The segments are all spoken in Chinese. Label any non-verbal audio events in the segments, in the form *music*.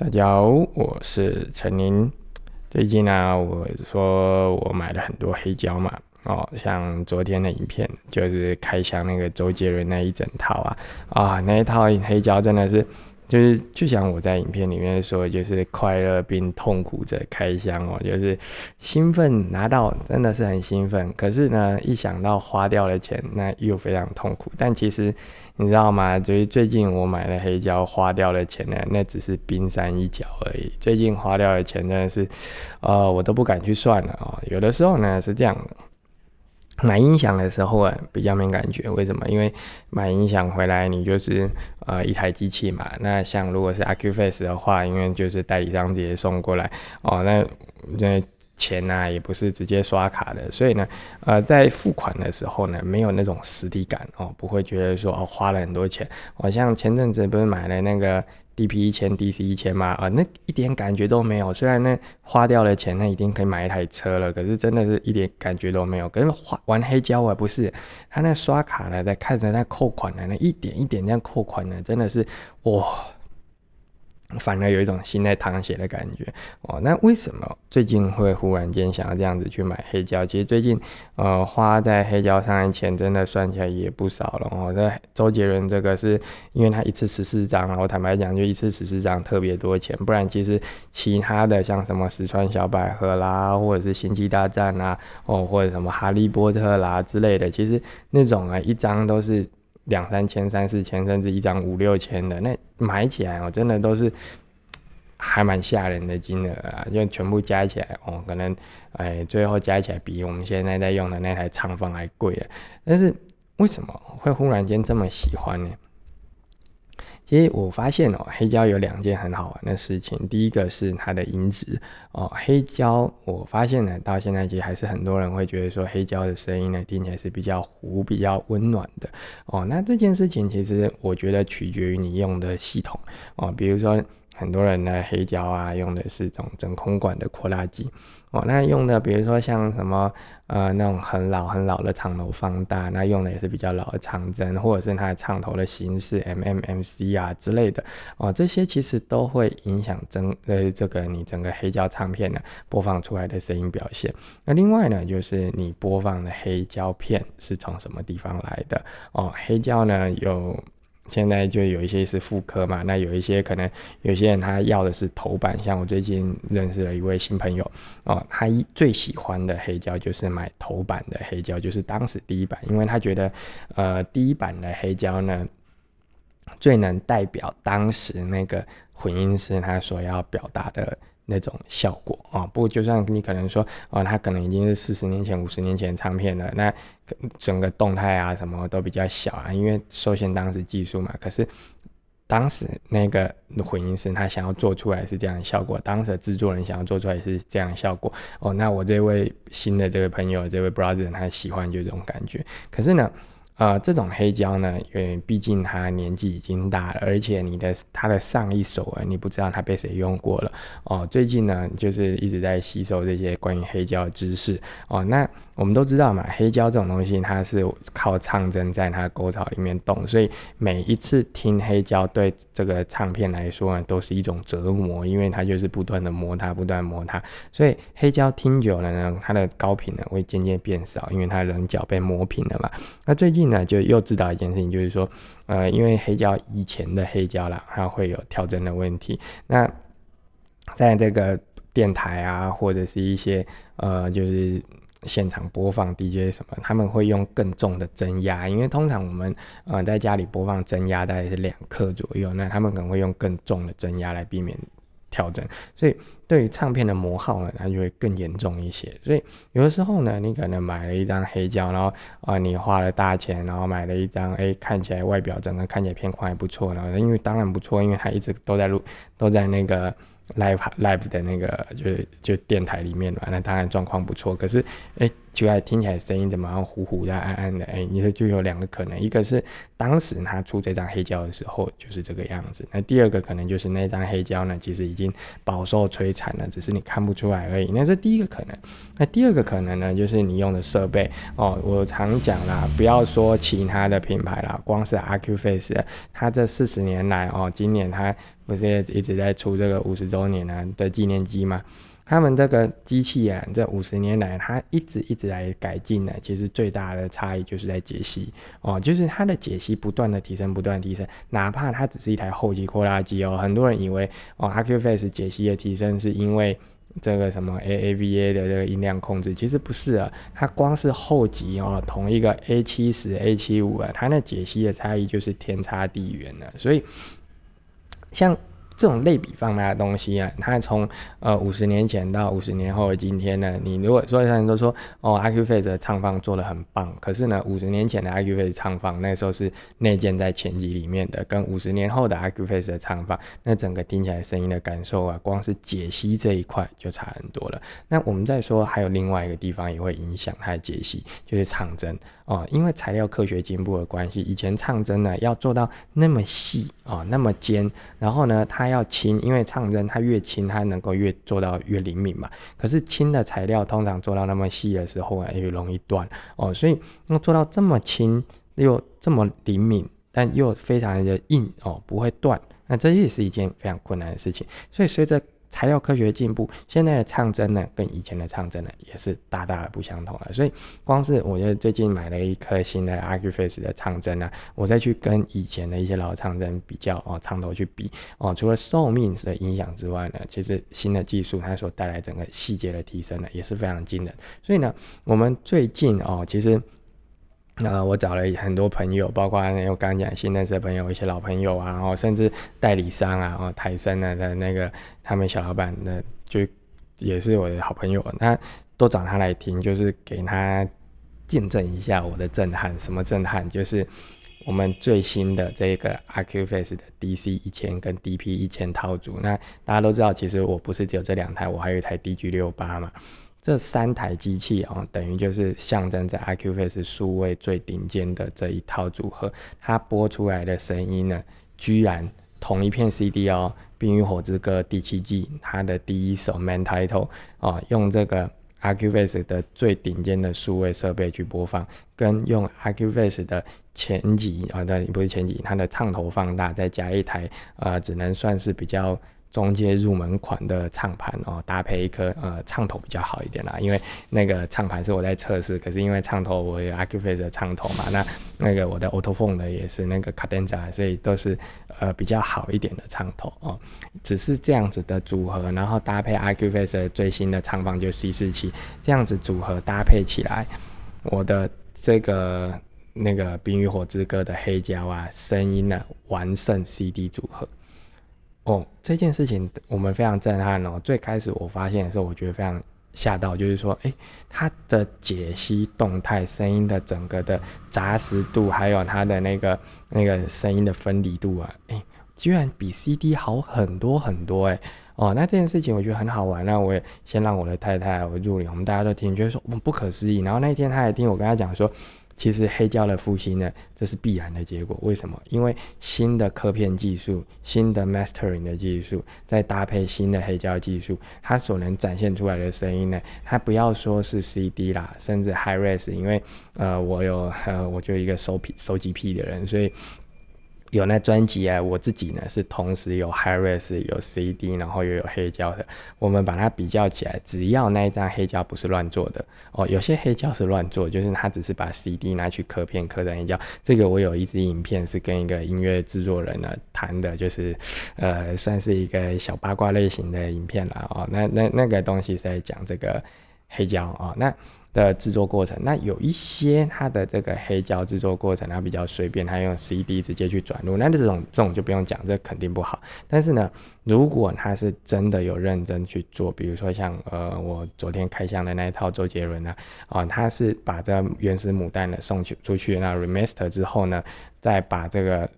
大家好，我是陈宁。最近呢，我说我买了很多黑胶嘛，哦，像昨天的影片就是开箱那个周杰伦那一整套啊，啊，那一套黑胶真的是。就是就像我在影片里面说，就是快乐并痛苦着开箱哦，就是兴奋拿到真的是很兴奋，可是呢，一想到花掉了钱，那又非常痛苦。但其实你知道吗？就是最近我买了黑胶花掉了钱呢，那只是冰山一角而已。最近花掉的钱真的是，呃，我都不敢去算了哦。有的时候呢是这样。买音响的时候啊，比较没感觉，为什么？因为买音响回来，你就是呃一台机器嘛。那像如果是 AcuFace 的话，因为就是代理商直接送过来哦，那那钱呢也不是直接刷卡的，所以呢，呃，在付款的时候呢，没有那种实体感哦，不会觉得说哦花了很多钱。我像前阵子不是买了那个。D.P 一千，D.C 一千嘛，啊，那一点感觉都没有。虽然那花掉了钱，那一定可以买一台车了，可是真的是一点感觉都没有。可是花玩黑胶啊，不是他那刷卡的，在看着那扣款的那一点一点那样扣款呢，真的是哇。反而有一种心在淌血的感觉哦。那为什么最近会忽然间想要这样子去买黑胶？其实最近呃花在黑胶上的钱真的算起来也不少了哦。那周杰伦这个是因为他一次十四张，然后坦白讲就一次十四张特别多钱，不然其实其他的像什么石川小百合啦，或者是星际大战啦，哦或者什么哈利波特啦之类的，其实那种啊一张都是。两三千、三四千，甚至一张五六千的，那买起来哦，真的都是 *tsk* 还蛮吓人的金额啊！就全部加起来哦，可能哎，最后加起来比我们现在在用的那台长风还贵了！但是为什么会忽然间这么喜欢呢？其实我发现哦，黑胶有两件很好玩的事情。第一个是它的音质哦，黑胶我发现呢，到现在其实还是很多人会觉得说黑胶的声音呢听起来是比较糊、比较温暖的哦。那这件事情其实我觉得取决于你用的系统哦，比如说。很多人的黑胶啊，用的是这种真空管的扩大机哦。那用的，比如说像什么呃那种很老很老的长头放大，那用的也是比较老的长针，或者是它的唱头的形式 MMMC 啊之类的哦。这些其实都会影响整呃这个你整个黑胶唱片呢播放出来的声音表现。那另外呢，就是你播放的黑胶片是从什么地方来的哦？黑胶呢有。现在就有一些是副科嘛，那有一些可能有些人他要的是头版，像我最近认识了一位新朋友哦，他最喜欢的黑胶就是买头版的黑胶，就是当时第一版，因为他觉得呃第一版的黑胶呢最能代表当时那个混音师他所要表达的。那种效果啊，不过就算你可能说，哦，它可能已经是四十年前、五十年前唱片了，那整个动态啊什么都比较小啊，因为受限当时技术嘛。可是当时那个混音师他想要做出来是这样的效果，当时的制作人想要做出来是这样的效果。哦，那我这位新的这位朋友，这位 brother 他喜欢就这种感觉。可是呢？呃，这种黑胶呢，因为毕竟他年纪已经大了，而且你的他的上一首啊，你不知道他被谁用过了哦。最近呢，就是一直在吸收这些关于黑胶的知识哦。那我们都知道嘛，黑胶这种东西，它是靠唱针在它沟槽里面动，所以每一次听黑胶对这个唱片来说呢，都是一种折磨，因为它就是不断的磨它，不断磨它，所以黑胶听久了呢，它的高频呢会渐渐变少，因为它棱角被磨平了嘛。那最近那，就又知道一件事情，就是说，呃，因为黑胶以前的黑胶啦，它会有跳针的问题，那在这个电台啊，或者是一些呃，就是。现场播放 DJ 什么，他们会用更重的增压，因为通常我们呃在家里播放增压大概是两克左右，那他们可能会用更重的增压来避免调整，所以对于唱片的磨耗呢，它就会更严重一些。所以有的时候呢，你可能买了一张黑胶，然后啊你花了大钱，然后买了一张，哎看起来外表整个看起来片框还不错，然后因为当然不错，因为它一直都在录，都在那个。live live 的那个就是就电台里面嘛，那当然状况不错。可是，哎，就爱听起来声音怎么样糊糊的、暗暗的？哎，你说就有两个可能，一个是当时他出这张黑胶的时候就是这个样子，那第二个可能就是那张黑胶呢，其实已经饱受摧残了，只是你看不出来而已。那是第一个可能，那第二个可能呢，就是你用的设备哦。我常讲啦，不要说其他的品牌啦，光是 a c u f a c e 它这四十年来哦，今年它不是一直在出这个五十周年啊的纪念机吗？他们这个机器啊，这五十年来，它一直一直来改进呢。其实最大的差异就是在解析哦，就是它的解析不断的提升，不断提升。哪怕它只是一台后级扩拉机哦，很多人以为哦，AcuFace 解析的提升是因为这个什么 AAVA 的这个音量控制，其实不是啊。它光是后级哦，同一个 A 七十、A 七五啊，它那解析的差异就是天差地远了。所以像。这种类比放大的东西啊，它从呃五十年前到五十年后的今天呢，你如果所有人都说哦，IQ Face 的唱放做的很棒，可是呢，五十年前的 IQ Face 唱放那时候是内建在前级里面的，跟五十年后的 IQ Face 的唱放，那整个听起来声音的感受啊，光是解析这一块就差很多了。那我们再说还有另外一个地方也会影响它的解析，就是唱针。哦，因为材料科学进步的关系，以前唱针呢要做到那么细啊，那么尖，然后呢它要轻，因为唱针它越轻，它能够越做到越灵敏嘛。可是轻的材料通常做到那么细的时候啊，越容易断哦。所以要做到这么轻又这么灵敏，但又非常的硬哦，不会断，那这也是一件非常困难的事情。所以随着材料科学进步，现在的唱针呢，跟以前的唱针呢，也是大大的不相同了。所以，光是我觉得最近买了一颗新的 Accuface 的唱针呢，我再去跟以前的一些老唱针比较哦，唱头去比哦，除了寿命的影响之外呢，其实新的技术它所带来整个细节的提升呢，也是非常惊人。所以呢，我们最近哦，其实。那我找了很多朋友，包括我刚讲新认识的朋友，一些老朋友啊，然后甚至代理商啊，然后台生的的那个他们小老板，那就也是我的好朋友，那都找他来听，就是给他见证一下我的震撼。什么震撼？就是我们最新的这个 AQFace 的 DC 一千跟 DP 一千套组。那大家都知道，其实我不是只有这两台，我还有一台 DG 六八嘛。这三台机器哦，等于就是象征着 IQ Face 数位最顶尖的这一套组合，它播出来的声音呢，居然同一片 CD 哦，《冰与火之歌》第七季它的第一首 Main Title 哦，用这个 IQ Face 的最顶尖的数位设备去播放，跟用 IQ Face 的前级啊，对，不是前级，它的唱头放大，再加一台呃，只能算是比较。中阶入门款的唱盘哦，搭配一颗呃唱头比较好一点啦，因为那个唱盘是我在测试，可是因为唱头我有 Accuface 的唱头嘛，那那个我的 Autophone 的也是那个 Cadenza，所以都是呃比较好一点的唱头哦。只是这样子的组合，然后搭配 Accuface 最新的唱方就 C 四七，这样子组合搭配起来，我的这个那个《冰与火之歌》的黑胶啊，声音呢完胜 CD 组合。哦，这件事情我们非常震撼哦。最开始我发现的时候，我觉得非常吓到，就是说，哎，它的解析动态声音的整个的扎实度，还有它的那个那个声音的分离度啊，哎，居然比 CD 好很多很多，哎，哦，那这件事情我觉得很好玩。那我也先让我的太太我助理，我们大家都听，觉得说我们不可思议。然后那一天他也听我跟他讲说。其实黑胶的复兴呢，这是必然的结果。为什么？因为新的刻片技术、新的 mastering 的技术，再搭配新的黑胶技术，它所能展现出来的声音呢，它不要说是 CD 啦，甚至 high res，因为呃，我有呃，我就一个收皮收集癖的人，所以。有那专辑啊，我自己呢是同时有 Hi-Res 有 CD，然后又有黑胶的。我们把它比较起来，只要那一张黑胶不是乱做的哦，有些黑胶是乱做，就是他只是把 CD 拿去刻片刻成黑胶。这个我有一支影片是跟一个音乐制作人呢谈的，就是呃算是一个小八卦类型的影片了哦。那那那个东西在讲这个黑胶啊，那。的制作过程，那有一些它的这个黑胶制作过程，它比较随便，它用 CD 直接去转录，那这种这种就不用讲，这肯定不好。但是呢，如果他是真的有认真去做，比如说像呃我昨天开箱的那一套周杰伦啊，啊他是把这原始母带呢送去出去那 remaster 之后呢，再把这个。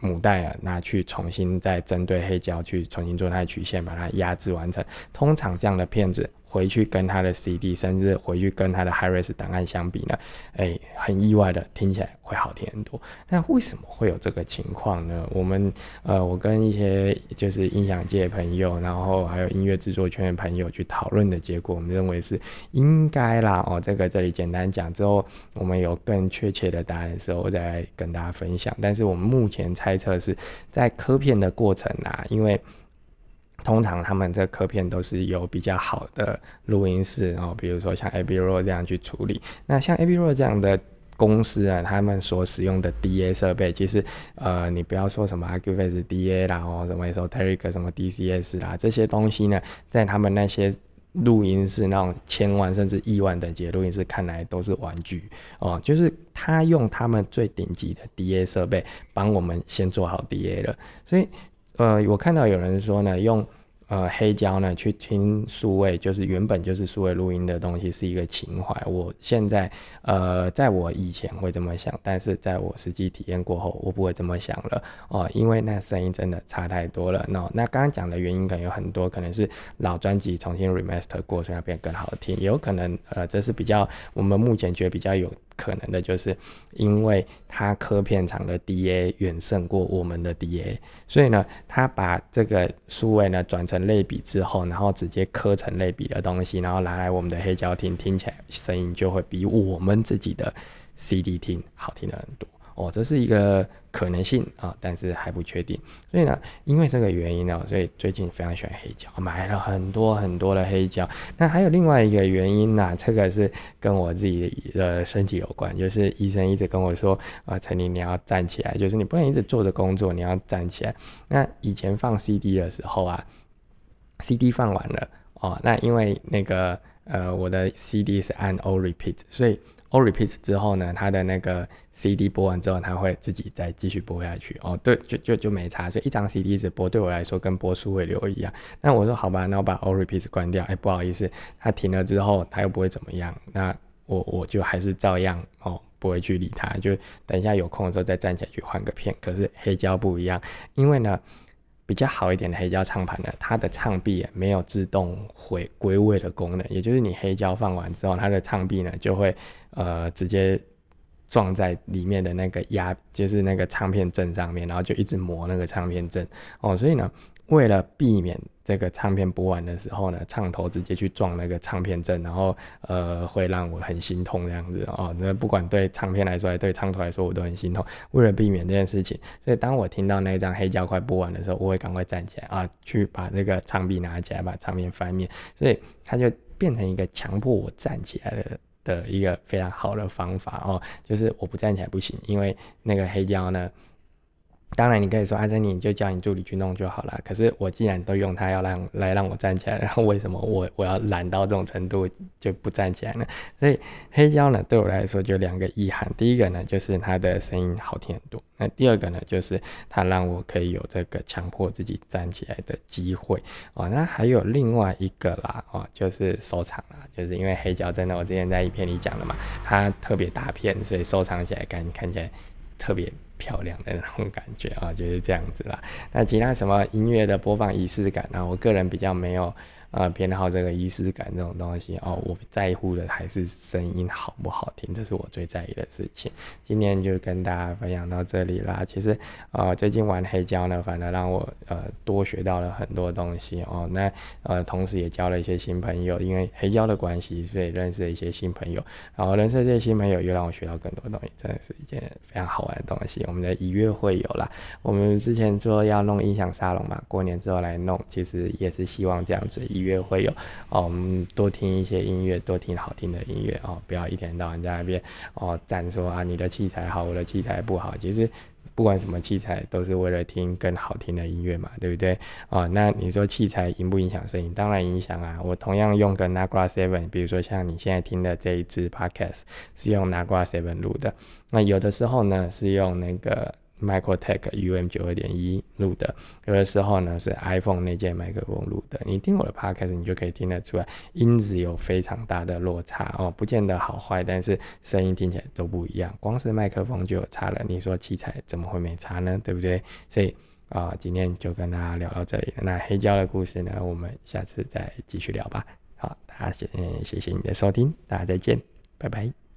母带啊，拿去重新再针对黑胶去重新做它的曲线，把它压制完成。通常这样的片子回去跟他的 CD，甚至回去跟他的 HiRes 档案相比呢，哎，很意外的听起来会好听很多。那为什么会有这个情况呢？我们呃，我跟一些就是音响界的朋友，然后还有音乐制作圈的朋友去讨论的结果，我们认为是应该啦。哦，这个这里简单讲之后，我们有更确切的答案的时候，我再跟大家分享。但是我们目前猜测是在刻片的过程啊，因为。通常他们这颗片都是有比较好的录音室，然后比如说像 a b r o 这样去处理。那像 a b r o 这样的公司啊，他们所使用的 DA 设备，其实呃，你不要说什么 Acuvus DA 啦，哦什么 Esoteric 什么 DCS 啦，这些东西呢，在他们那些录音室那种千万甚至亿万等级的录音室看来都是玩具哦，就是他用他们最顶级的 DA 设备帮我们先做好 DA 了，所以。呃，我看到有人说呢，用。呃，黑胶呢，去听数位，就是原本就是数位录音的东西，是一个情怀。我现在，呃，在我以前会这么想，但是在我实际体验过后，我不会这么想了哦，因为那声音真的差太多了。那那刚刚讲的原因可能有很多，可能是老专辑重新 remaster 过，所以变更好听，也有可能，呃，这是比较我们目前觉得比较有可能的，就是因为它科片厂的 DA 远胜过我们的 DA，所以呢，他把这个数位呢转成。类比之后，然后直接刻成类比的东西，然后拿来我们的黑胶听，听起来声音就会比我们自己的 CD 听好听的很多哦，这是一个可能性啊，但是还不确定。所以呢，因为这个原因呢，所以最近非常喜欢黑胶，买了很多很多的黑胶。那还有另外一个原因呢，这个是跟我自己的身体有关，就是医生一直跟我说啊，陈林你要站起来，就是你不能一直坐着工作，你要站起来。那以前放 CD 的时候啊。CD 放完了哦，那因为那个呃，我的 CD 是按 All Repeat，所以 All Repeat 之后呢，它的那个 CD 播完之后，它会自己再继续播下去哦。对，就就就没差，所以一张 CD 一直播对我来说跟播数位流一样。那我说好吧，那我把 All Repeat 关掉。哎，不好意思，它停了之后，它又不会怎么样。那我我就还是照样哦，不会去理它，就等一下有空的时候再站起来去换个片。可是黑胶不一样，因为呢。比较好一点的黑胶唱盘呢，它的唱臂没有自动回归位的功能，也就是你黑胶放完之后，它的唱臂呢就会呃直接撞在里面的那个压，就是那个唱片阵上面，然后就一直磨那个唱片阵哦，所以呢。为了避免这个唱片播完的时候呢，唱头直接去撞那个唱片阵，然后呃会让我很心痛这样子哦。那不管对唱片来说，还对唱头来说，我都很心痛。为了避免这件事情，所以当我听到那张黑胶快播完的时候，我会赶快站起来啊，去把这个唱臂拿起来，把唱片翻面。所以它就变成一个强迫我站起来的的一个非常好的方法哦。就是我不站起来不行，因为那个黑胶呢。当然，你可以说阿珍，你就叫你助理去弄就好了。可是我既然都用它要让来让我站起来，然后为什么我我要懒到这种程度就不站起来呢？*laughs* 所以黑胶呢，对我来说就两个遗憾。第一个呢，就是它的声音好听很多。那第二个呢，就是它让我可以有这个强迫自己站起来的机会哦。那还有另外一个啦，哦，就是收藏啦，就是因为黑胶真的，我之前在一篇里讲了嘛，它特别大片，所以收藏起来看看起来特别。漂亮的那种感觉啊，就是这样子啦。那其他什么音乐的播放仪式感呢？我个人比较没有。呃，偏好这个仪式感这种东西哦，我在乎的还是声音好不好听，这是我最在意的事情。今天就跟大家分享到这里啦。其实，呃，最近玩黑胶呢，反而让我呃多学到了很多东西哦。那呃，同时也交了一些新朋友，因为黑胶的关系，所以认识了一些新朋友。然后认识这些新朋友，又让我学到更多东西，真的是一件非常好玩的东西。我们的一月会有啦，我们之前说要弄音响沙龙嘛，过年之后来弄，其实也是希望这样子一。约会有哦，我们多听一些音乐，多听好听的音乐哦，不要一天到晚在那边哦赞说啊你的器材好，我的器材不好。其实不管什么器材，都是为了听更好听的音乐嘛，对不对？哦，那你说器材影不影响声音？当然影响啊。我同样用个 Nagra Seven，比如说像你现在听的这一支 Podcast 是用 Nagra Seven 录的，那有的时候呢是用那个。Microtech UM 九二点一录的，有的时候呢是 iPhone 那件麦克风录的。你听我的 Podcast，你就可以听得出来，音质有非常大的落差哦，不见得好坏，但是声音听起来都不一样。光是麦克风就有差了，你说器材怎么会没差呢？对不对？所以啊，今天就跟大家聊到这里。那黑胶的故事呢，我们下次再继续聊吧。好，大家谢谢谢你的收听，大家再见，拜拜。